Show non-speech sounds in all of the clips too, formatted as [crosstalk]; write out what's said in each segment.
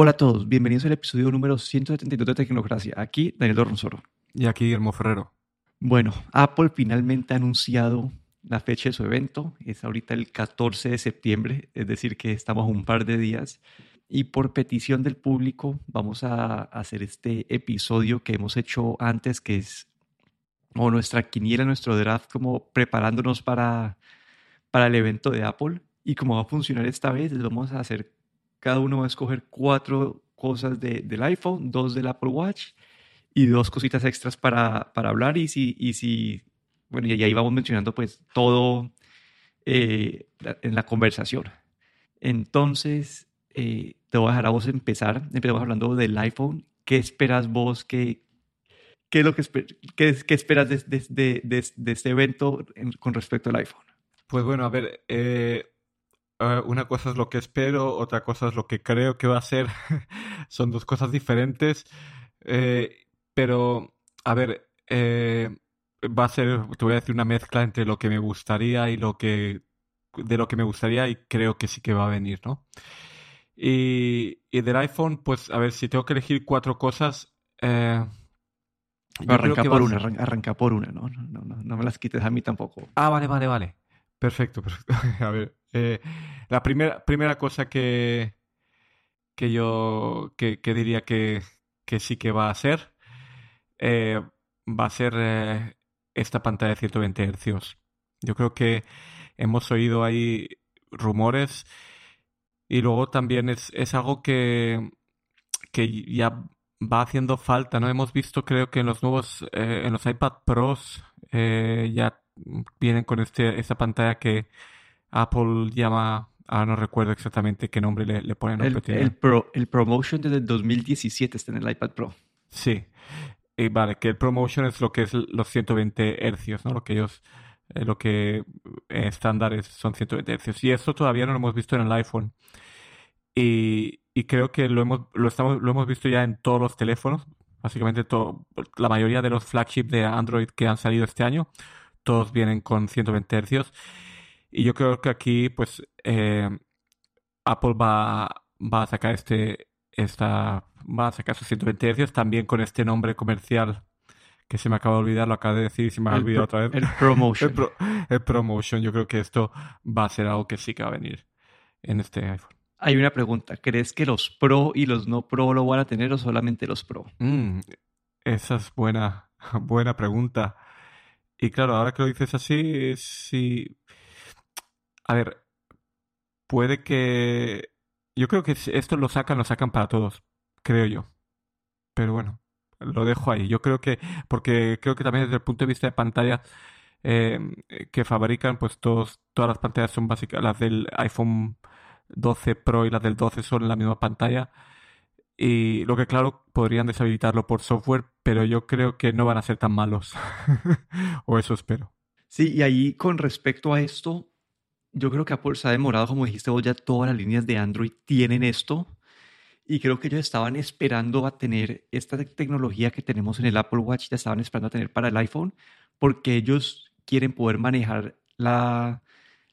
Hola a todos, bienvenidos al episodio número 172 de Tecnocracia. Aquí Daniel Dorronsoro. Y aquí Guillermo Ferrero. Bueno, Apple finalmente ha anunciado la fecha de su evento. Es ahorita el 14 de septiembre, es decir, que estamos un par de días. Y por petición del público vamos a hacer este episodio que hemos hecho antes, que es o nuestra quiniela, nuestro draft, como preparándonos para, para el evento de Apple. Y cómo va a funcionar esta vez, les vamos a hacer cada uno va a escoger cuatro cosas del iPhone, dos del Apple Watch y dos cositas extras para, para hablar. Y si, y si, bueno, y ahí vamos mencionando pues todo eh, en la conversación. Entonces, eh, te voy a dejar a vos empezar. Empezamos hablando del iPhone. ¿Qué esperas vos? ¿Qué, qué es lo que, qué, esperas de, de, de, este evento con respecto al iPhone? Pues bueno, a ver, eh, eh, una cosa es lo que espero, otra cosa es lo que creo que va a ser. [laughs] Son dos cosas diferentes. Eh, pero, a ver, eh, va a ser, te voy a decir, una mezcla entre lo que me gustaría y lo que, de lo que me gustaría y creo que sí que va a venir, ¿no? Y, y del iPhone, pues, a ver, si tengo que elegir cuatro cosas, arranca por una, arranca, por una, ¿no? No, no, no me las quites a mí tampoco. Ah, vale, vale, vale. Perfecto, perfecto. [laughs] a ver, eh, la primera, primera cosa que, que yo que, diría que, que, sí que va a ser eh, va a ser eh, esta pantalla de 120 Hz. Yo creo que hemos oído ahí rumores y luego también es, es algo que, que ya va haciendo falta, ¿no? Hemos visto, creo que en los nuevos, en los iPad Pros ya vienen con este, esta pantalla que Apple llama, ah, no recuerdo exactamente qué nombre le, le ponen. El, el, Pro, el ProMotion desde el 2017 está en el iPad Pro. Sí. Y vale, que el ProMotion es lo que es los 120 hercios, ¿no? Lo que ellos, eh, lo que eh, estándares son 120 hercios. Y eso todavía no lo hemos visto en el iPhone. Y, y creo que lo hemos, lo, estamos, lo hemos visto ya en todos los teléfonos. Básicamente todo, la mayoría de los flagships de Android que han salido este año, todos vienen con 120 hercios. Y yo creo que aquí, pues, eh, Apple va, va a sacar este, esta, va a sacar sus 120 Hz también con este nombre comercial que se me acaba de olvidar, lo acabo de decir y se me ha olvidado otra vez. El Promotion. [laughs] el, Promotion. Yo creo que esto va a ser algo que sí que va a venir en este iPhone. Hay una pregunta. ¿Crees que los Pro y los no Pro lo van a tener o solamente los Pro? Mm, esa es buena, [laughs] buena pregunta. Y claro, ahora que lo dices así, sí, a ver, puede que... Yo creo que esto lo sacan, lo sacan para todos, creo yo. Pero bueno, lo dejo ahí. Yo creo que, porque creo que también desde el punto de vista de pantalla eh, que fabrican, pues todos, todas las pantallas son básicas. Las del iPhone 12 Pro y las del 12 son la misma pantalla. Y lo que claro, podrían deshabilitarlo por software, pero yo creo que no van a ser tan malos. [laughs] o eso espero. Sí, y ahí con respecto a esto, yo creo que Apple se ha demorado, como dijiste vos, ya todas las líneas de Android tienen esto. Y creo que ellos estaban esperando a tener esta tecnología que tenemos en el Apple Watch, ya estaban esperando a tener para el iPhone, porque ellos quieren poder manejar la,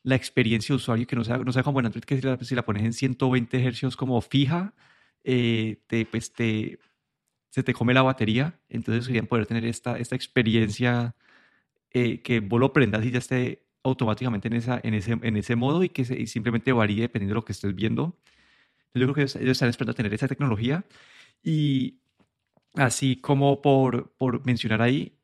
la experiencia de usuario, que no sea, no sea como en Android, que si la, si la pones en 120 Hz como fija, eh, te, pues te, se te come la batería. Entonces querían poder tener esta, esta experiencia eh, que vos lo prendas y ya esté automáticamente en, esa, en, ese, en ese modo y que simplemente varíe dependiendo de lo que estés viendo. Yo creo que ellos, están esperando tener esa tecnología. Y así como por, por mencionar ahí,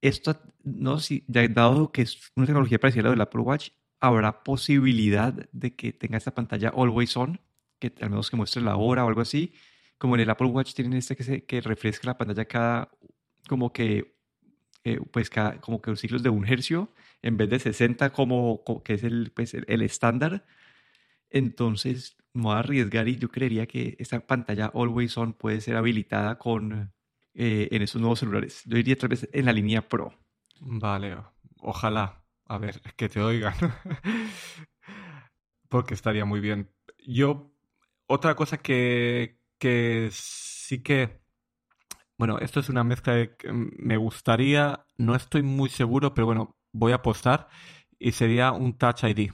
esto, no si, dado que es una tecnología parecida a la del Apple Watch, habrá posibilidad de que tenga esta pantalla always on, que al menos que muestre la hora o algo así. Como en el Apple Watch tienen este que, se, que refresca la pantalla cada, como que, eh, pues cada, como que ciclos de un hercio en vez de 60 como, que es el, pues, el, estándar. Entonces, me voy a arriesgar y yo creería que esta pantalla Always On puede ser habilitada con, eh, en esos nuevos celulares. Yo diría tal vez en la línea Pro. Vale, ojalá. A ver, que te oigan. [laughs] Porque estaría muy bien. Yo, otra cosa que, que sí que... Bueno, esto es una mezcla que me gustaría, no estoy muy seguro, pero bueno, voy a apostar y sería un Touch ID.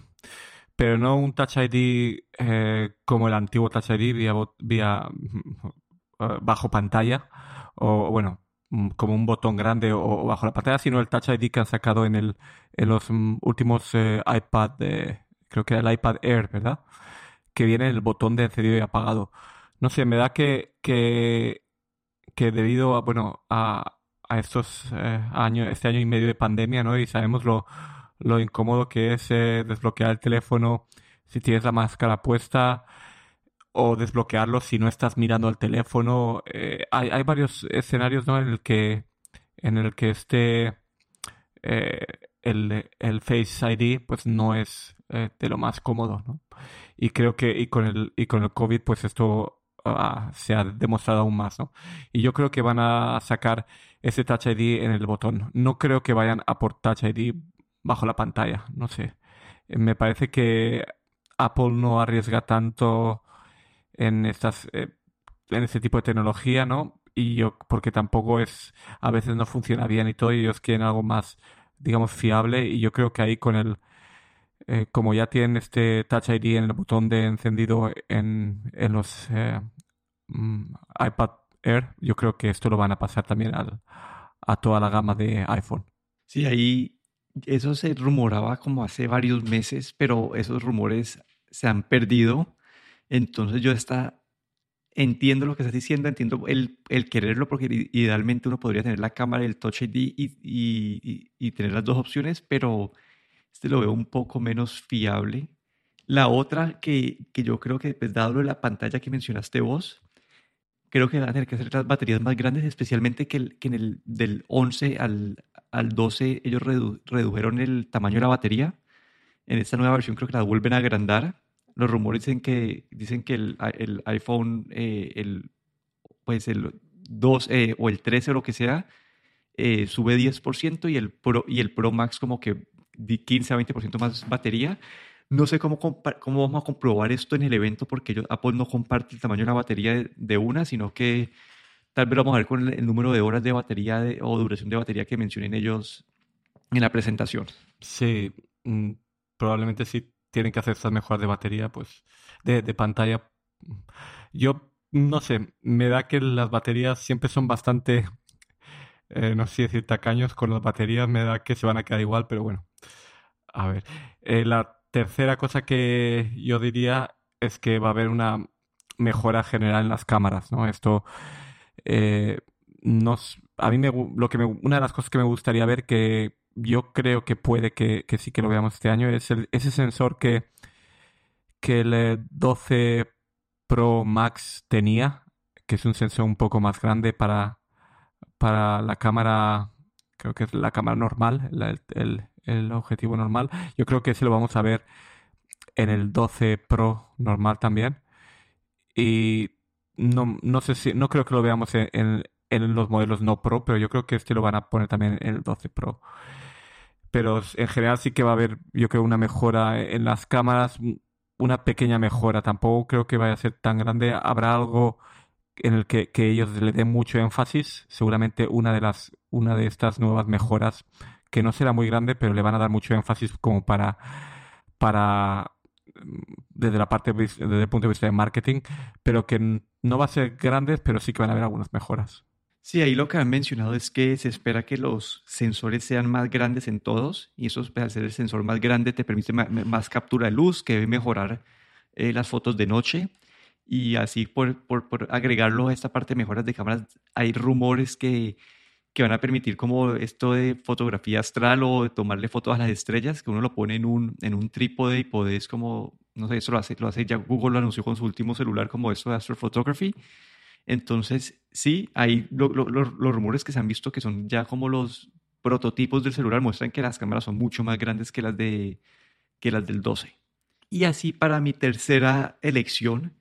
pero no un Touch ID eh, como el antiguo Touch ID vía, vía [laughs] eh, bajo pantalla, o bueno, mm, como un botón grande o, bajo la pantalla, sino el Touch ID que han sacado en, el, en los mm, últimos eh, iPad, de, creo que era el iPad Air, ¿verdad? Que viene el botón de encendido y apagado. No sé, me da que, que, debido a, bueno, a, a estos años, este año y medio de pandemia, ¿no? Y sabemos lo, lo incómodo que es eh, desbloquear el teléfono si tienes la máscara puesta o desbloquearlo si no estás mirando al teléfono. Eh, hay, hay, varios escenarios ¿no? en el que en el que este eh, el, el, Face ID pues no es de lo más cómodo, ¿no? Y creo que y con el y con el COVID pues esto ah, se ha demostrado aún más, ¿no? Y yo creo que van a sacar ese Touch ID en el botón. No creo que vayan a por Touch ID bajo la pantalla. No sé. Eh, me parece que Apple no arriesga tanto en estas eh, en este tipo de tecnología, ¿no? Y yo, porque tampoco es, a veces no funciona bien y todo, y ellos quieren algo más, digamos, fiable, y yo creo que ahí con el, eh, como ya tienen este Touch ID en el botón de encendido en, en los mm, iPad Air, yo creo que esto lo van a pasar también al, a toda la gama de iPhone. Sí, ahí eso se rumoraba como hace varios meses, pero esos rumores se han perdido. Entonces yo está, entiendo lo que estás diciendo, entiendo el, el quererlo, porque idealmente uno podría tener la cámara, el Touch ID y, y, y, tener las dos opciones, pero este lo veo un poco menos fiable. La otra que, que yo creo que, pues, dado la pantalla que mencionaste vos, creo que van a tener que hacer las baterías más grandes, especialmente que, que en el del 11 al, al 12 ellos redujeron el tamaño de la batería. En esta nueva versión creo que la vuelven a agrandar. Los rumores dicen que, dicen que el, el iPhone, eh, el, pues el 2 eh, o el 13 o lo que sea, eh, sube 10% y el, Pro, y el Pro Max como que 15 a 20% más batería. No sé cómo, cómo vamos a comprobar esto en el evento porque Apple no comparte el tamaño de la batería de una, sino que Tal vez vamos a ver con el, número de horas de batería o duración de batería que mencionen ellos en la presentación. Sí, mm, probablemente sí tienen que hacer estas mejoras de batería, pues, de, pantalla. Yo no sé, me da que las baterías siempre son bastante, eh, no sé si decir tacaños con las baterías, me da que se van a quedar igual, pero bueno. A ver, eh, la tercera cosa que yo diría es que va a haber una mejora general en las cámaras, ¿no? Esto eh, nos, a mí me, lo que me, una de las cosas que me gustaría ver que yo creo que puede que, sí que lo veamos este año es ese sensor que, que el 12 Pro Max tenía, que es un sensor un poco más grande para, para la cámara, creo que es la cámara normal, el, objetivo normal. Yo creo que ese lo vamos a ver en el 12 Pro normal también. Y no, no sé si, no creo que lo veamos en, en, los modelos no Pro, pero yo creo que este lo van a poner también en el 12 Pro. Pero en general sí que va a haber, yo creo, una mejora en las cámaras, una pequeña mejora. Tampoco creo que vaya a ser tan grande. Habrá algo en el que, que ellos le den mucho énfasis. Seguramente una de las, una de estas nuevas mejoras, que no será muy grande, pero le van a dar mucho énfasis como para, para desde la parte desde el punto de vista de marketing, pero que no va a ser grandes, pero sí que van a haber algunas mejoras. Sí, ahí lo que han mencionado es que se espera que los sensores sean más grandes en todos y eso al ser el sensor más grande te permite más, captura de luz, que debe mejorar eh, las fotos de noche y así por, por, por, agregarlo a esta parte de mejoras de cámaras hay rumores que que van a permitir como esto de fotografía astral o de tomarle fotos a las estrellas, que uno lo pone en un, en un trípode y podés como, no sé, eso lo hace, lo hace ya Google lo anunció con su último celular como esto de astrophotography. Entonces, sí, hay los rumores que se han visto que son ya como los prototipos del celular muestran que las cámaras son mucho más grandes que las, de, que las del 12. Y así para mi tercera elección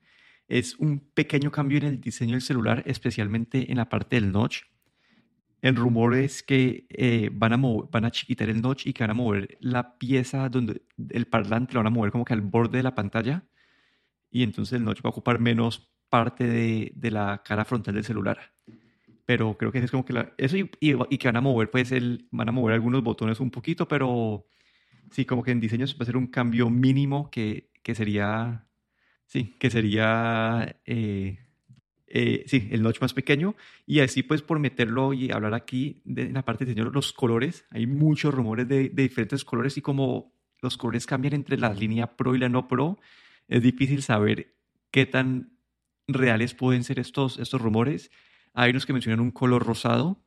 es un pequeño cambio en el diseño del celular, especialmente en la parte del notch el rumor es que eh, van, a van a chiquitar el notch y que van a mover la pieza donde el parlante lo van a mover como que al borde de la pantalla y entonces el notch va a ocupar menos parte de, de la cara frontal del celular. Pero creo que es como que la, eso y, y, que van a mover pues el, van a mover algunos botones un poquito, pero Sí, como que en diseño va a ser un cambio mínimo que, que sería, sí, que sería, eh, eh, sí, el notch más pequeño. Y así pues por meterlo y hablar aquí de la parte de los colores, hay muchos rumores de, diferentes colores y como los colores cambian entre la línea Pro y la no Pro, es difícil saber qué tan reales pueden ser estos, estos rumores. Hay unos que mencionan un color rosado.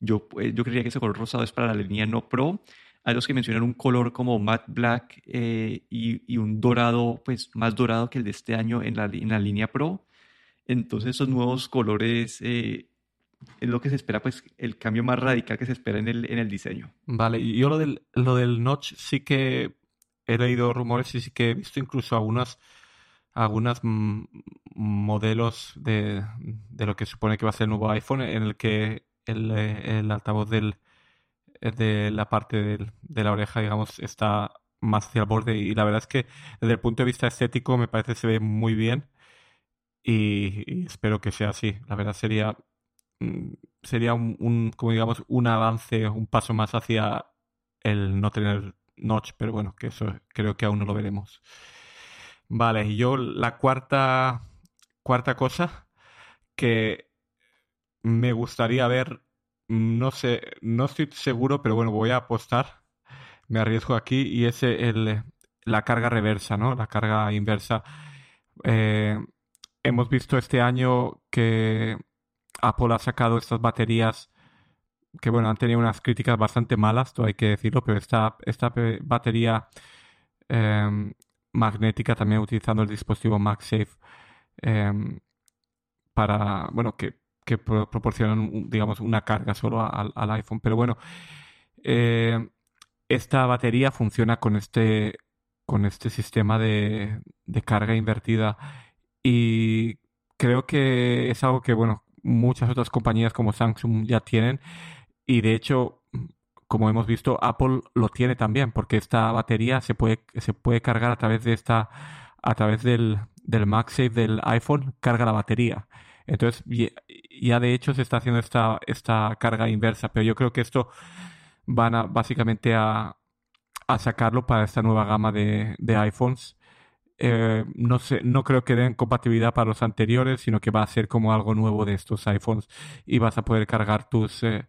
Yo, pues, yo creería que ese color rosado es para la línea no Pro. Hay los que mencionan un color como matte black eh, y, un dorado, pues más dorado que el de este año en la, en la línea Pro. Entonces, esos nuevos colores eh, es lo que se espera, pues el cambio más radical que se espera en el, en el diseño. Vale, y yo lo del, lo del notch sí que he leído rumores y sí que he visto incluso algunas algunos modelos de, de, lo que supone que va a ser el nuevo iPhone en el que el, eh, el altavoz del, eh, de la parte de la oreja, digamos, está más hacia el borde y la verdad es que desde el punto de vista estético me parece que se ve muy bien y, espero que sea así. La verdad sería mm, sería un, como digamos un avance, un paso más hacia el no tener notch, pero bueno, que eso creo que aún no lo veremos. Vale, y yo la cuarta cuarta cosa que me gustaría ver no sé, no estoy seguro, pero bueno, voy a apostar. Me arriesgo aquí y es el, la carga reversa, ¿no? La carga inversa. Eh, hemos visto este año que Apple ha sacado estas baterías que, bueno, han tenido unas críticas bastante malas, todo hay que decirlo, pero esta, esta batería em, magnética también utilizando el dispositivo MagSafe em, para, bueno, que que proporcionan, digamos, una carga solo al, iPhone. Pero bueno, eh, esta batería funciona con este, con este sistema de, carga invertida y creo que es algo que, bueno, muchas otras compañías como Samsung ya tienen y de hecho como hemos visto, Apple lo tiene también, porque esta batería se puede, se puede cargar a través de esta, a través del, del MagSafe del iPhone, carga la batería. Entonces, ya de hecho se está haciendo esta, esta carga inversa, pero yo creo que esto van a básicamente a, sacarlo para esta nueva gama de, iPhones. Eh, no sé, no creo que den compatibilidad para los anteriores, sino que va a ser como algo nuevo de estos iPhones y vas a poder cargar tus, eh,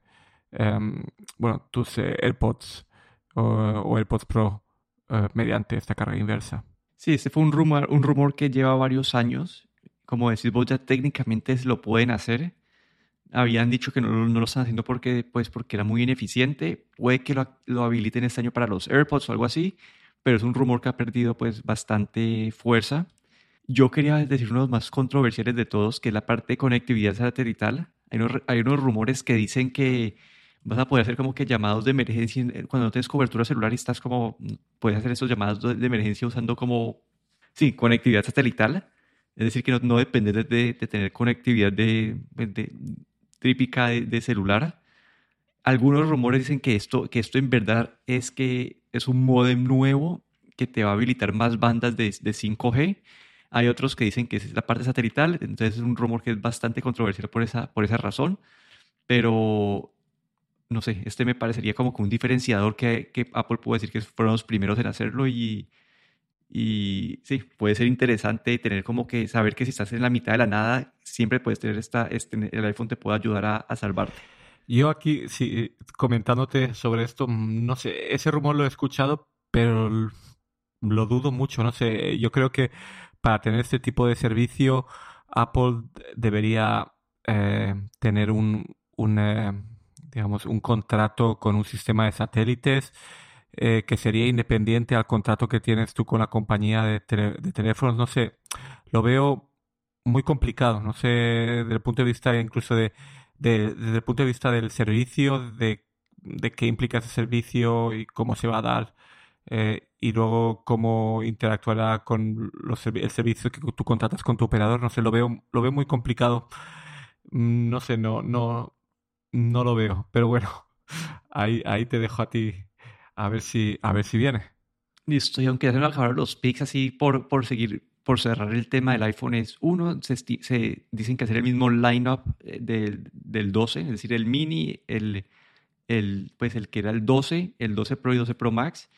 em, bueno, tus eh, AirPods o, AirPods Pro mediante esta carga inversa. Sí, este fue un rumor, un rumor que lleva varios años como decís vos, ya técnicamente lo pueden hacer. Habían dicho que no, no, lo están haciendo porque, pues, porque era muy ineficiente. Puede que lo, lo, habiliten este año para los AirPods o algo así, pero es un rumor que ha perdido pues bastante fuerza. Yo quería decir uno de los más controversiales de todos, que es la parte de conectividad satelital. Hay unos, hay unos rumores que dicen que vas a poder hacer como que llamados de emergencia cuando no tienes cobertura celular y estás como, puedes hacer esos llamados de emergencia usando como, sí, conectividad satelital es decir, que no, no depende de, tener conectividad de, típica de, celular. Algunos rumores dicen que esto, que esto en verdad es que es un modem nuevo que te va a habilitar más bandas de, 5G. Hay otros que dicen que es la parte satelital, entonces es un rumor que es bastante controversial por esa, por esa razón. Pero no sé, este me parecería como un diferenciador que, que Apple puede decir que fueron los primeros en hacerlo y, y sí, puede ser interesante tener como que saber que si estás en la mitad de la nada, siempre puedes tener esta, este, el iPhone te puede ayudar a, a salvarte. Yo aquí, sí, comentándote sobre esto, no sé, ese rumor lo he escuchado, pero lo dudo mucho, no sé, yo creo que para tener este tipo de servicio, Apple debería eh, tener un, un eh, digamos, un contrato con un sistema de satélites eh, que sería independiente al contrato que tienes tú con la compañía de, teléfonos. No sé, lo veo muy complicado, no sé, desde el punto de vista incluso de, desde el punto de vista del servicio, de, de qué implica ese servicio y cómo se va a dar. Eh, y luego cómo interactuará con los, el servicio que tú contratas con tu operador, no sé, lo veo, lo veo muy complicado. Mm, no sé, no, no, no lo veo. Pero bueno, [laughs] ahí, ahí te dejo a ti a ver si, a ver si viene. Listo, y aunque ya se van acabar los pics así por, por seguir, por cerrar el tema del iPhone es uno, se, se dicen que hacer el mismo lineup eh, del, del 12, es decir, el mini, el, el, pues el que era el 12, el 12 Pro y 12 Pro Max,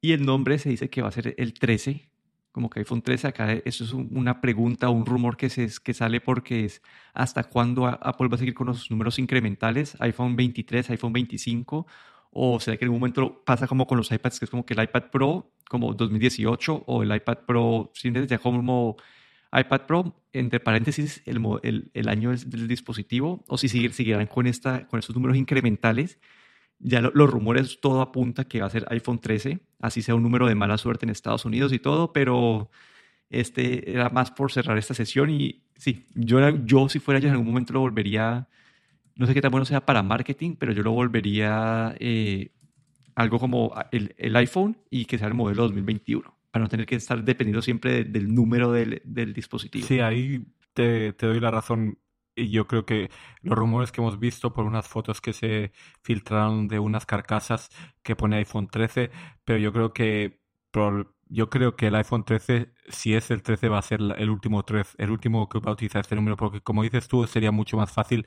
Y el nombre se dice que va a ser el 13, como que iPhone 13. Acá eso es una pregunta, un rumor que, se, que sale porque es hasta cuándo Apple va a seguir con los números incrementales, iPhone 23, iPhone 25, o sea que en un momento pasa como con los iPads, que es como que el iPad Pro, como 2018, o el iPad Pro, ya como iPad Pro, entre paréntesis, el, el, el año del, dispositivo, o si seguir, seguirán con, esta, con estos números incrementales. Ya los rumores, todo apunta que va a ser iPhone 13, así sea un número de mala suerte en Estados Unidos y todo, pero este era más por cerrar esta sesión y sí, yo, yo si fuera yo en algún momento lo volvería, no sé qué tan bueno sea para marketing, pero yo lo volvería eh, algo como el, el iPhone y que sea el modelo 2021 para no tener que estar dependiendo siempre del número del, del, dispositivo. Sí, ahí te, te, doy la razón. Y yo creo que los rumores que hemos visto por unas fotos que se filtraron de unas carcasas que pone iPhone 13, pero yo creo que yo creo que el iPhone 13, si es el 13, va a ser el último 13, el último que va a utilizar este número, porque como dices tú, sería mucho más fácil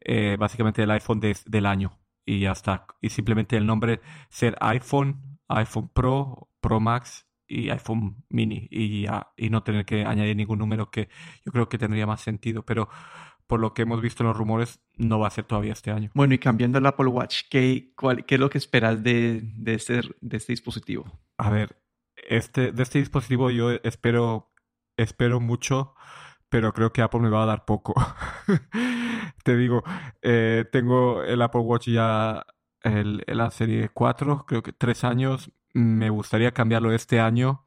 eh, básicamente el iPhone del año y ya está. Y simplemente el nombre ser iPhone, iPhone Pro, Pro Max y iPhone mini y, y no tener que añadir ningún número que yo creo que tendría más sentido, pero por lo que hemos visto en los rumores, no va a ser todavía este año. Bueno, y cambiando el Apple Watch, ¿qué, cuál, qué es lo que esperas de, de, este, de este dispositivo? A ver, este, de este dispositivo yo espero, espero mucho, pero creo que Apple me va a dar poco. [laughs] Te digo, eh, tengo el Apple Watch ya el, la serie 4, creo que tres años, me gustaría cambiarlo este año,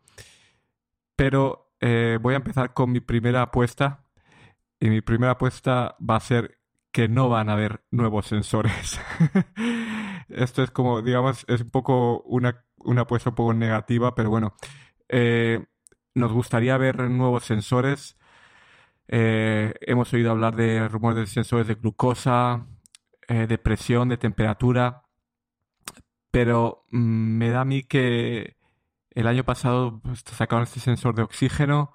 pero eh, voy a empezar con mi primera apuesta. Y mi primera apuesta va a ser que no van a haber nuevos sensores. [laughs] Esto es como, digamos, es un poco una, una apuesta un poco negativa, pero bueno, eh, nos gustaría ver nuevos sensores. Eh, hemos oído hablar de rumores de sensores de glucosa, de presión, de temperatura pero mm, me da a mí que el año pasado pues, sacaron este sensor de oxígeno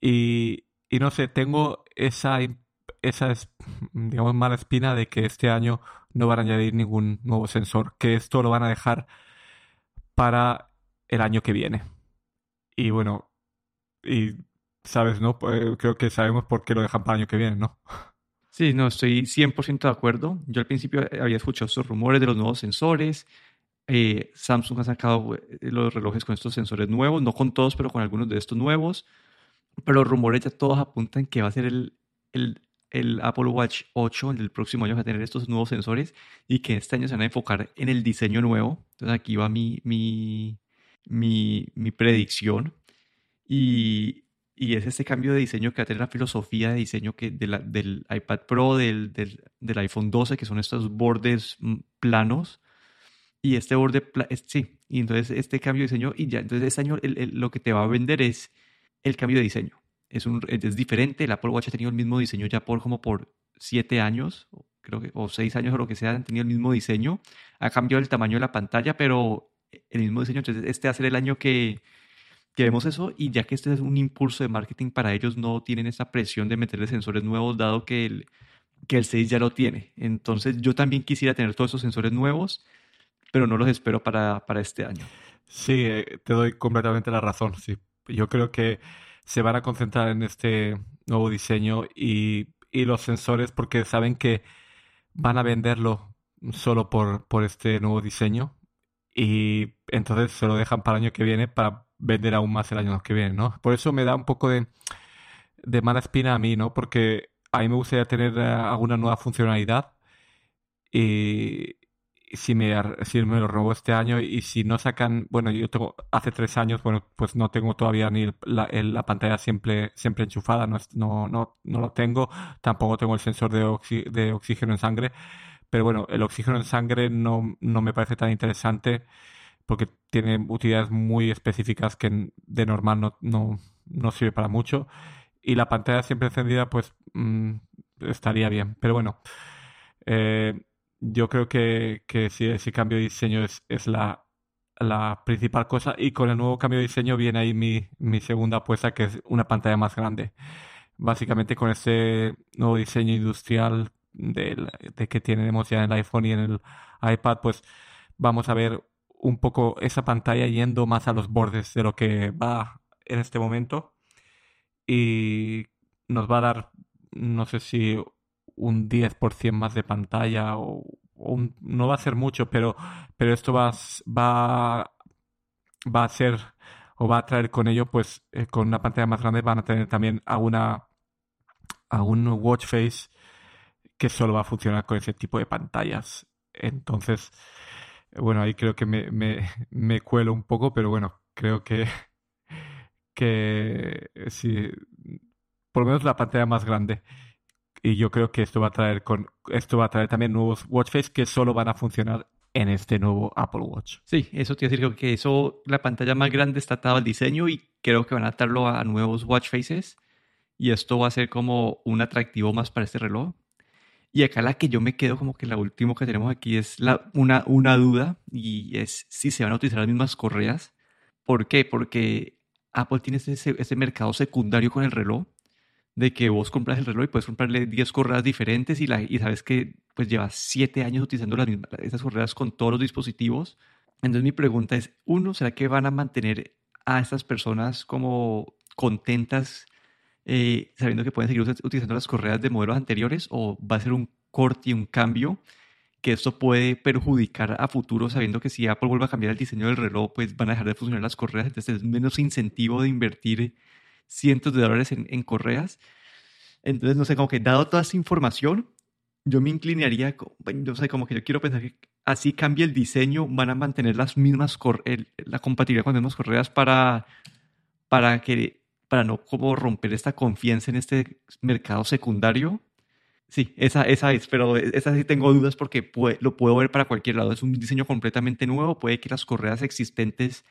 y, no sé, tengo esa, esa digamos, mala espina de que este año no van a añadir ningún nuevo sensor, que esto lo van a dejar para el año que viene. Y bueno, y sabes, ¿no? Pues, creo que sabemos por qué lo dejan para el año que viene, ¿no? Sí, no, estoy 100% de acuerdo. Yo al principio había escuchado estos rumores de los nuevos sensores. Eh, Samsung ha sacado eh, los relojes con estos sensores nuevos, no con todos, pero con algunos de estos nuevos. Pero los rumores ya todos apuntan que va a ser el, el, el Apple Watch 8, el próximo año va a tener estos nuevos sensores y que este año se van a enfocar en el diseño nuevo. Entonces aquí va mi, mi, mi, mi predicción. Y, y es este cambio de diseño que va a tener la filosofía de diseño que de la, del iPad Pro, del, del, del, iPhone 12, que son estos bordes mm, planos. Y este borde, sí, y entonces este cambio de diseño, y ya, entonces este año lo que te va a vender es el cambio de diseño. Es, un, es diferente, el Apple Watch ha tenido el mismo diseño ya por como por siete años, creo que, o seis años o lo que sea, han tenido el mismo diseño. Ha cambiado el tamaño de la pantalla, pero el mismo diseño. Entonces este va a ser el año que, que vemos eso y ya que este es un impulso de marketing para ellos, no tienen esa presión de meterle sensores nuevos, dado que el, que el 6 ya lo tiene. Entonces yo también quisiera tener todos esos sensores nuevos, pero no los espero para, para este año. Sí, eh, te doy completamente la razón. Sí. Yo creo que se van a concentrar en este nuevo diseño y, y los sensores porque saben que van a venderlo solo por, por este nuevo diseño y entonces se lo dejan para el año que viene para vender aún más el año que viene, ¿no? Por eso me da un poco de, de mala espina a mí, ¿no? Porque a mí me gustaría tener eh, alguna nueva funcionalidad y si me, si me lo robó este año y si no sacan, bueno, yo tengo hace tres años, bueno, pues no tengo todavía ni la, la pantalla siempre, siempre enchufada, no, no, no, no lo tengo, tampoco tengo el sensor de, de oxígeno en sangre, pero bueno, el oxígeno en sangre no, no me parece tan interesante porque tiene utilidades muy específicas que de normal no, no, no sirve para mucho. Y la pantalla siempre encendida, pues mm, estaría bien. Pero bueno, eh, yo creo que, que ese cambio de diseño es, es la, la, principal cosa. Y con el nuevo cambio de diseño viene ahí mi, mi segunda apuesta, que es una pantalla más grande. Básicamente con ese nuevo diseño industrial de que tenemos ya en el iPhone y en el iPad, pues vamos a ver un poco esa pantalla yendo más a los bordes de lo que va en este momento y nos va a dar, no sé si un 10% más de pantalla o, no va a ser mucho, pero, pero esto va, va, va a ser o va a traer con ello, pues eh, con una pantalla más grande van a tener también a, una, a un watch face que solo va a funcionar con ese tipo de pantallas. Entonces, bueno, ahí creo que me, [laughs] me, cuelo un poco, pero bueno, creo que, [laughs] que sí, por lo menos la pantalla más grande. Y yo creo que esto va a traer con esto va a traer también nuevos watch face que solo van a funcionar en este nuevo Apple Watch. Sí, eso te decir que eso, la pantalla más grande está atado al diseño y creo que van a atarlo a nuevos watch faces y esto va a ser como un atractivo más para este reloj. Y acá la que yo me quedo como que la última que tenemos aquí es una, una duda y es si se van a utilizar las mismas correas. ¿Por qué? Porque Apple tiene ese, ese mercado secundario con el reloj de que vos compras el reloj y puedes comprarle 10 correas diferentes y, la, y sabes que pues llevas 7 años utilizando las mismas, esas correas con todos los dispositivos. Entonces mi pregunta es, uno, ¿será que van a mantener a estas personas como contentas eh, sabiendo que pueden seguir utilizando las correas de modelos anteriores o va a ser un corte y un cambio que esto puede perjudicar a futuro sabiendo que si Apple vuelve a cambiar el diseño del reloj pues van a dejar de funcionar las correas entonces es menos incentivo de invertir cientos de dólares en, correas. Entonces, no sé, como que dado toda esa información, yo me inclinaría, no sé, como que yo quiero pensar que así cambia el diseño, van a mantener las mismas, la compatibilidad con las mismas correas para, para, que, para no como romper esta confianza en este mercado secundario. Sí, esa, esa es, pero esa sí tengo dudas porque lo puedo ver para cualquier lado. Es un diseño completamente nuevo, puede que las correas existentes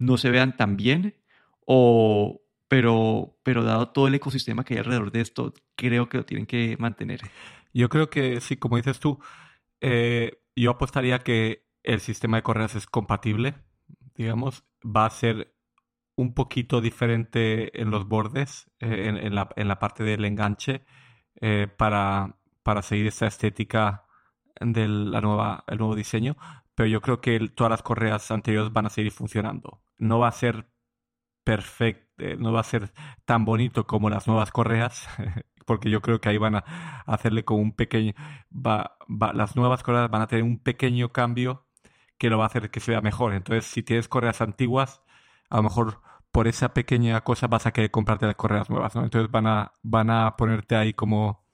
no se vean tan bien o, pero, pero dado todo el ecosistema que hay alrededor de esto, creo que lo tienen que mantener. Yo creo que sí, como dices tú, eh, yo apostaría que el sistema de correas es compatible, digamos, va a ser un poquito diferente en los bordes, eh, en, la, en, la, parte del enganche, eh, para, para seguir esta estética del la nueva, el nuevo diseño, pero yo creo que todas las correas anteriores van a seguir funcionando. No va a ser perfecto, no va a ser tan bonito como las nuevas correas, [laughs] porque yo creo que ahí van a hacerle como un pequeño, va, las nuevas correas van a tener un pequeño cambio que lo va a hacer que se vea mejor. Entonces, si tienes correas antiguas, a lo mejor por esa pequeña cosa vas a querer comprarte las correas nuevas, ¿no? Entonces van a, van a ponerte ahí como,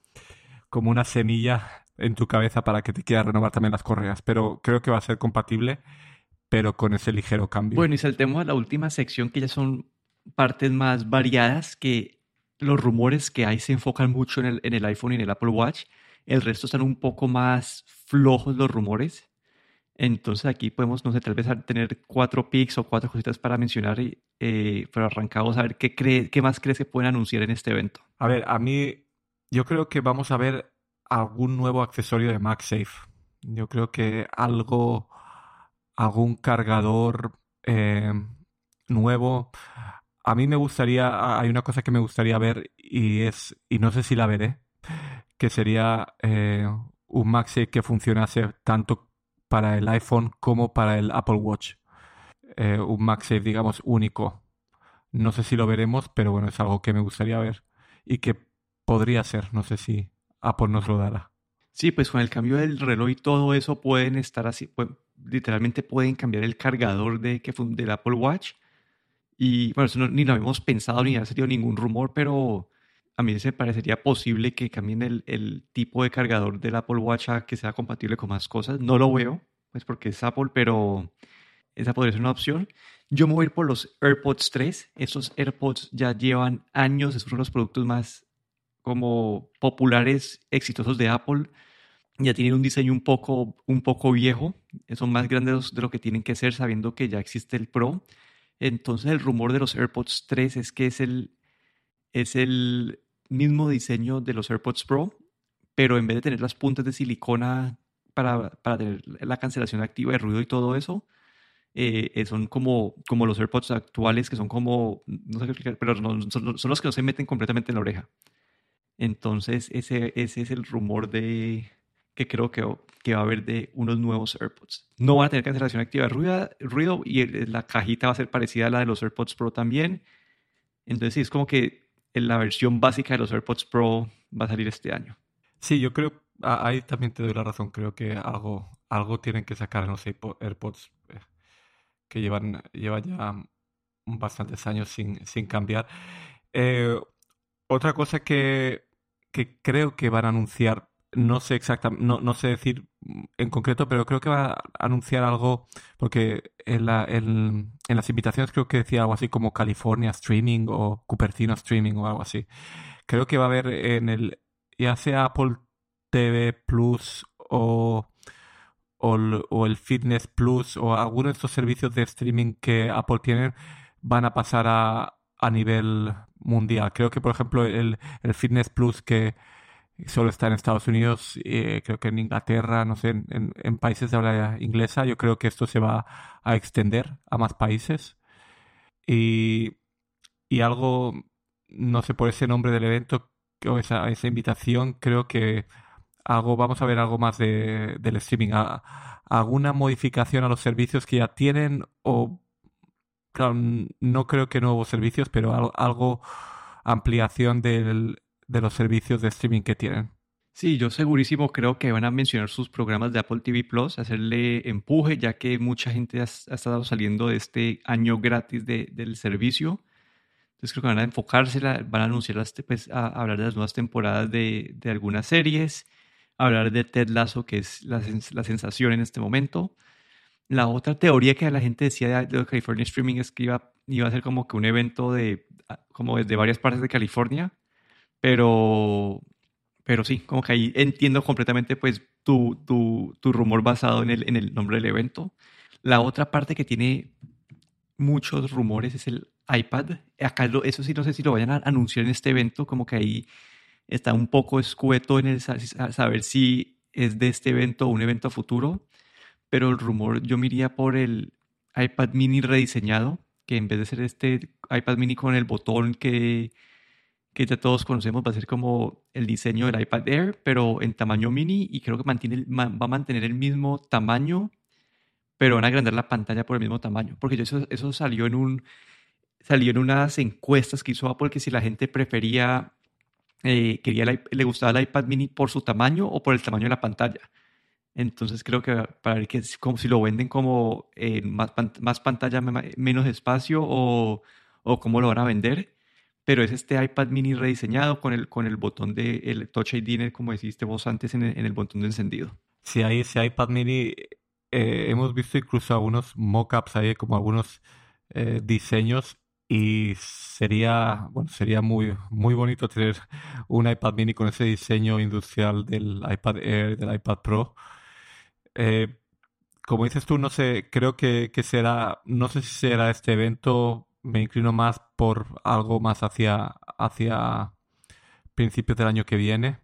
como una semilla en tu cabeza para que te quieras renovar también las correas. Pero creo que va a ser compatible pero con ese ligero cambio. Bueno, y saltemos a la última sección que ya son partes más variadas, que los rumores que hay se enfocan mucho en el, en el iPhone y en el Apple Watch. El resto están un poco más flojos los rumores. Entonces aquí podemos, no sé, tal vez tener cuatro pics o cuatro cositas para mencionar, eh, pero arrancamos a ver qué, cree, qué más crees que pueden anunciar en este evento. A ver, a mí yo creo que vamos a ver algún nuevo accesorio de MagSafe. Yo creo que algo algún cargador eh, nuevo. A mí me gustaría, hay una cosa que me gustaría ver y es, y no sé si la veré, que sería eh, un MagSafe que funcionase tanto para el iPhone como para el Apple Watch. Eh, un MagSafe, digamos, único. No sé si lo veremos, pero bueno, es algo que me gustaría ver y que podría ser. No sé si Apple nos lo dará. Sí, pues con el cambio del reloj y todo eso pueden estar así, literalmente pueden cambiar el cargador de, que del Apple Watch. Y bueno, eso ni lo habíamos pensado ni ha salido ningún rumor, pero a mí se parecería posible que cambien el, el, tipo de cargador del Apple Watch a que sea compatible con más cosas. No lo veo, pues porque es Apple, pero esa podría ser una opción. Yo me voy a ir por los AirPods 3. Esos AirPods ya llevan años, es uno de los productos más como populares, exitosos de Apple ya tienen un diseño un poco, un poco viejo, son más grandes de lo que tienen que ser sabiendo que ya existe el Pro. Entonces el rumor de los AirPods 3 es que es el, es el mismo diseño de los AirPods Pro, pero en vez de tener las puntas de silicona para, para tener la cancelación activa de ruido y todo eso, eh, eh, son como, como los AirPods actuales que son como, no sé qué explicar, pero son, son, los que no se meten completamente en la oreja. Entonces ese, ese es el rumor de, que creo que, que va a haber de unos nuevos AirPods. No van a tener cancelación activa de ruido, ruido y la cajita va a ser parecida a la de los AirPods Pro también. Entonces sí, es como que la versión básica de los AirPods Pro va a salir este año. Sí, yo creo, ahí también te doy la razón, creo que algo, algo tienen que sacar en los AirPods eh, que llevan, llevan ya bastantes años sin, sin cambiar. Eh, otra cosa que, que creo que van a anunciar no sé exactamente, no, no sé decir en concreto, pero creo que va a anunciar algo, porque en, la, en, las invitaciones creo que decía algo así como California Streaming o Cupertino Streaming o algo así. Creo que va a haber en el, ya sea Apple TV Plus o, o, el Fitness Plus o alguno de estos servicios de streaming que Apple tiene, van a pasar a, a nivel mundial. Creo que, por ejemplo, el, el Fitness Plus que solo está en Estados Unidos, eh, creo que en Inglaterra, no sé, en, en, países de habla inglesa. Yo creo que esto se va a extender a más países. Y, y algo, no sé, por ese nombre del evento o esa, esa invitación, creo que algo, vamos a ver algo más de, del streaming. ¿Alguna modificación a los servicios que ya tienen? O, claro, no creo que nuevos servicios, pero algo, algo ampliación del, de los servicios de streaming que tienen. Sí, yo segurísimo creo que van a mencionar sus programas de Apple TV Plus, hacerle empuje, ya que mucha gente ha, estado saliendo de este año gratis de, del servicio. Entonces creo que van a enfocarse, van a anunciar, este, pues, a, hablar de las nuevas temporadas de, de, algunas series, hablar de Ted Lasso, que es la, la, sensación en este momento. La otra teoría que la gente decía de, California Streaming es que iba, iba a ser como que un evento de, como desde varias partes de California, pero, pero sí, como que ahí entiendo completamente pues tu, tu, tu rumor basado en el, en el nombre del evento. La otra parte que tiene muchos rumores es el iPad. Acá eso sí no sé si lo vayan a anunciar en este evento, como que ahí está un poco escueto en el saber si es de este evento o un evento futuro, pero el rumor yo miraría por el iPad mini rediseñado, que en vez de ser este iPad mini con el botón que que ya todos conocemos, va a ser como el diseño del iPad Air, pero en tamaño mini y creo que mantiene, va a mantener el mismo tamaño, pero van a agrandar la pantalla por el mismo tamaño, porque eso, eso salió en un salió en unas encuestas que hizo Apple que si la gente prefería eh, quería le gustaba el iPad mini por su tamaño o por el tamaño de la pantalla. Entonces creo que para ver que es como si lo venden como más, más pantalla, menos espacio o, o cómo lo van a vender pero es este iPad mini rediseñado con el, con el botón de el Touch ID, como deciste vos antes, en el, botón de encendido. Sí, ahí ese iPad mini eh, hemos visto incluso algunos mockups ahí, como algunos eh, diseños y sería, bueno, sería muy, muy bonito tener un iPad mini con ese diseño industrial del iPad Air, del iPad Pro. Eh, como dices tú, no sé, creo que, que será, no sé si será este evento me inclino más por algo más hacia, hacia principios del año que viene.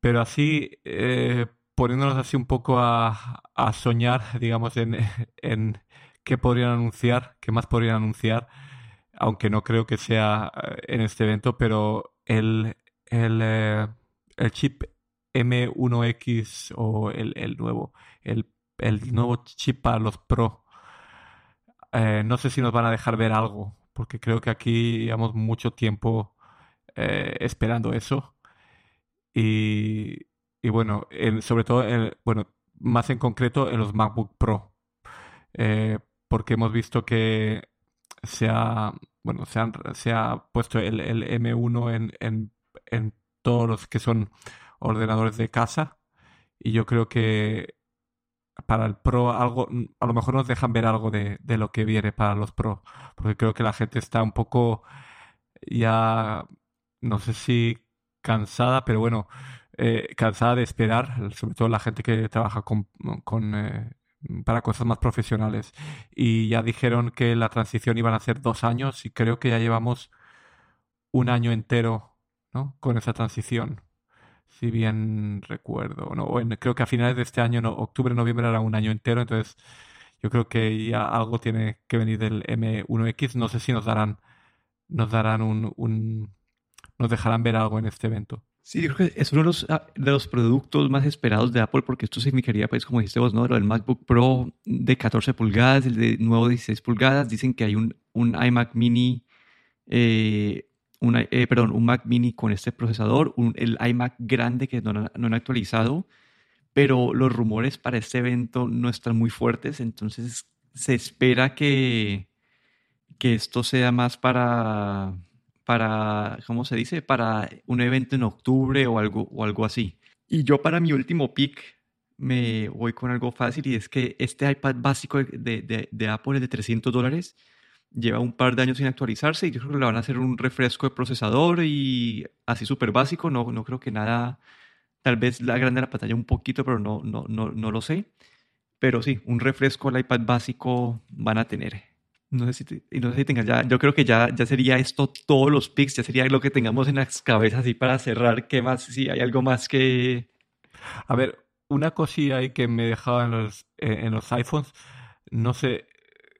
Pero así, eh, poniéndonos así un poco a, a soñar, [laughs] digamos, en, en, qué podrían anunciar, qué más podrían anunciar, aunque no creo que sea eh, en este evento, pero el, el, eh, el chip M1X o el, el nuevo, el, el nuevo chip para los Pro eh, no sé si nos van a dejar ver algo, porque creo que aquí llevamos mucho tiempo eh, esperando eso. Y, bueno, sobre todo, bueno, más en concreto en los MacBook Pro, eh, porque hemos visto que se ha, bueno, se, se ha puesto el, el M1 en, en, en todos los que son ordenadores de casa y yo creo que para el Pro algo, a lo mejor nos dejan ver algo de, de, lo que viene para los Pro, porque creo que la gente está un poco ya, no sé si cansada, pero bueno, eh, cansada de esperar, sobre todo la gente que trabaja con, con eh, para cosas más profesionales. Y ya dijeron que la transición iban a ser dos años y creo que ya llevamos un año entero ¿no? con esa transición si bien recuerdo. No, creo que a finales de este año, no, octubre, noviembre era un año entero, entonces yo creo que ya algo tiene que venir del M1X. No sé si nos darán, nos darán un, un nos dejarán ver algo en este evento. Sí, yo creo que es uno de los, ah, de los productos más esperados de Apple porque esto significaría, pues, como dijiste vos, ¿no? Lo del MacBook Pro de 14 pulgadas, el de nuevo 16 pulgadas. Dicen que hay un, un iMac mini, eh, eh, perdón, un Mac mini con este procesador, un, el iMac grande que no, no han actualizado, pero los rumores para este evento no están muy fuertes, entonces se espera que, que esto sea más para para, ¿cómo se dice? Para un evento en octubre o algo, o algo así. Y yo para mi último pick me voy con algo fácil y es que este iPad básico de, de, de Apple, de 300 dólares, lleva un par de años sin actualizarse y yo creo que le van a hacer un refresco de procesador y así súper básico, no, no creo que nada, tal vez la grande la pantalla un poquito, pero no, no, no, no lo sé. Pero sí, un refresco al iPad básico van a tener. No sé si, no sé si tengas ya, yo creo que ya, ya sería esto todos los picks, ya sería lo que tengamos en las cabezas y para cerrar, ¿qué más? Si hay algo más que... A ver, una cosilla ahí que me dejaba en los, eh, en los iPhones, no sé,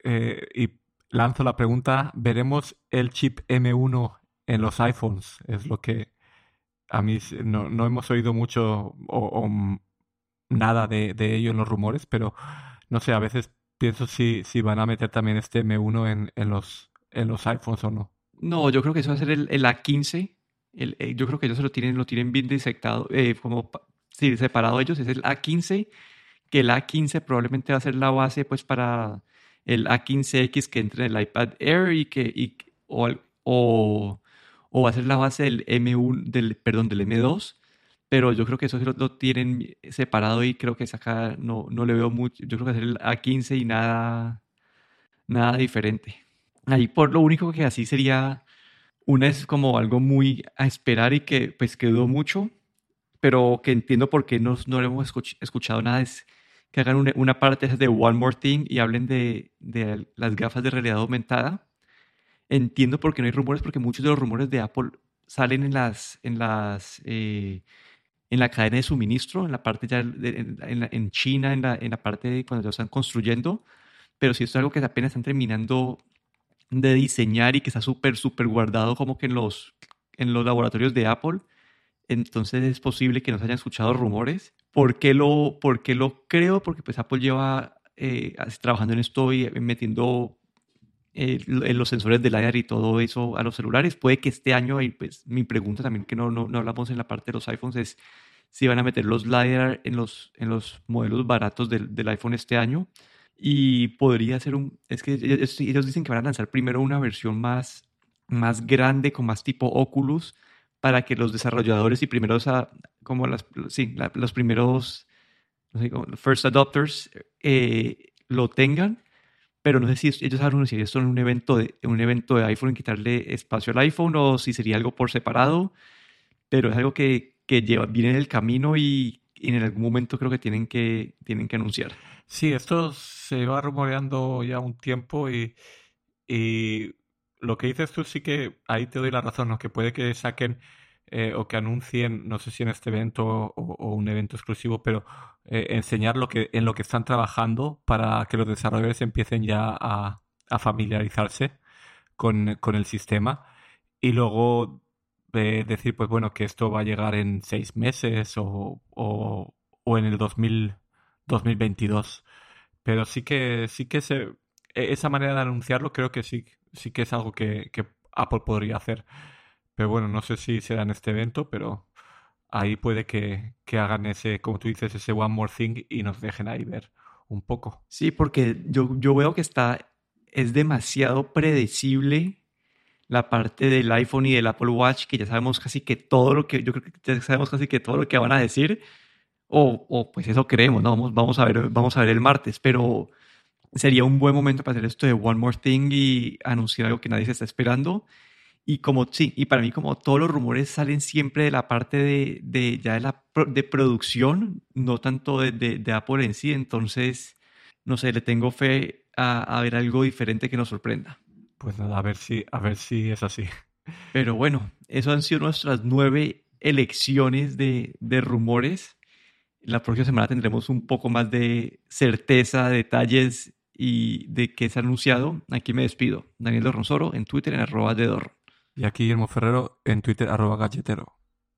eh, y lanzo la pregunta, ¿veremos el chip M1 en los iPhones? Es lo que a mí no, no hemos oído mucho o, nada de, de ello en los rumores, pero no sé, a veces pienso si, si van a meter también este M1 en, en, los, en los iPhones o no. No, yo creo que eso va a ser el, el A15. El, eh, yo creo que ellos lo tienen, lo tienen bien disectado, eh, como sí, separado ellos. Es el A15, que el A15 probablemente va a ser la base pues para el A15X que entre en el iPad Air y que y, o, o, o, va a ser la base del M1 del perdón del M2 pero yo creo que eso lo, tienen separado y creo que acá no, no le veo mucho. Yo creo que hacer el A15 y nada, nada diferente. Ahí por lo único que así sería, una es como algo muy a esperar y que pues quedó mucho, pero que entiendo por qué no, no hemos escuchado nada, es que hagan una, una parte de One More Thing y hablen de, de, las gafas de realidad aumentada. Entiendo por qué no hay rumores, porque muchos de los rumores de Apple salen en las, en las eh, en la cadena de suministro, en la parte ya en, China, en la, en la parte de cuando ya están construyendo, pero si esto es algo que apenas están terminando de diseñar y que está súper, súper guardado como que en los, en los laboratorios de Apple, entonces es posible que no se hayan escuchado rumores. ¿Por qué lo, por qué lo creo? Porque pues Apple lleva eh, trabajando en esto y metiendo eh, los sensores del LiDAR y todo eso a los celulares. Puede que este año, y pues mi pregunta también que no, no, no, hablamos en la parte de los iPhones es si van a meter los LiDAR en los, en los modelos baratos del, del iPhone este año. Y podría ser un... Es que ellos, dicen que van a lanzar primero una versión más, más grande, con más tipo Oculus, para que los desarrolladores y primeros, a, como las, sí, los primeros no sé, first adopters eh, lo tengan pero no sé si ellos si esto en un evento de un evento de iPhone quitarle espacio al iPhone o si sería algo por separado, pero es algo que, que lleva, viene en el camino y, en algún momento creo que tienen que, tienen que anunciar. Sí, esto se va rumoreando ya un tiempo y, y lo que dices tú sí que ahí te doy la razón, ¿no? que puede que saquen eh, o que anuncien, no sé si en este evento o, un evento exclusivo, pero eh, enseñar lo que, en lo que están trabajando para que los desarrolladores empiecen ya a, familiarizarse con, el sistema y luego eh, decir, pues bueno, que esto va a llegar en seis meses o, o, en el 2000, 2022. Pero sí que, sí que se, e, esa manera de anunciarlo creo que sí, sí que es algo que, que Apple podría hacer. Pero bueno, no sé si será en este evento, pero ahí puede que, hagan ese, como tú dices, ese One More Thing y nos dejen ahí ver un poco. Sí, porque yo, yo veo que está, es demasiado predecible la parte del iPhone y del Apple Watch, que ya sabemos casi que todo lo que, yo creo que ya sabemos casi que todo lo que van a decir, o, o pues eso creemos, ¿no? Vamos, vamos, a ver, vamos a ver el martes, pero sería un buen momento para hacer esto de One More Thing y anunciar algo que nadie se está esperando y como, sí, y para mí como todos los rumores salen siempre de la parte de, de ya de la de producción, no tanto de, de, Apple en sí, entonces, no sé, le tengo fe a, a, ver algo diferente que nos sorprenda. Pues nada, a ver si, a ver si es así. Pero bueno, eso han sido nuestras nueve elecciones de, de rumores. La próxima semana tendremos un poco más de certeza, detalles y de qué se ha anunciado. Aquí me despido. Daniel Dorronsoro en Twitter en arroba de Dorro. Y aquí Guillermo Ferrero en Twitter, arroba galletero.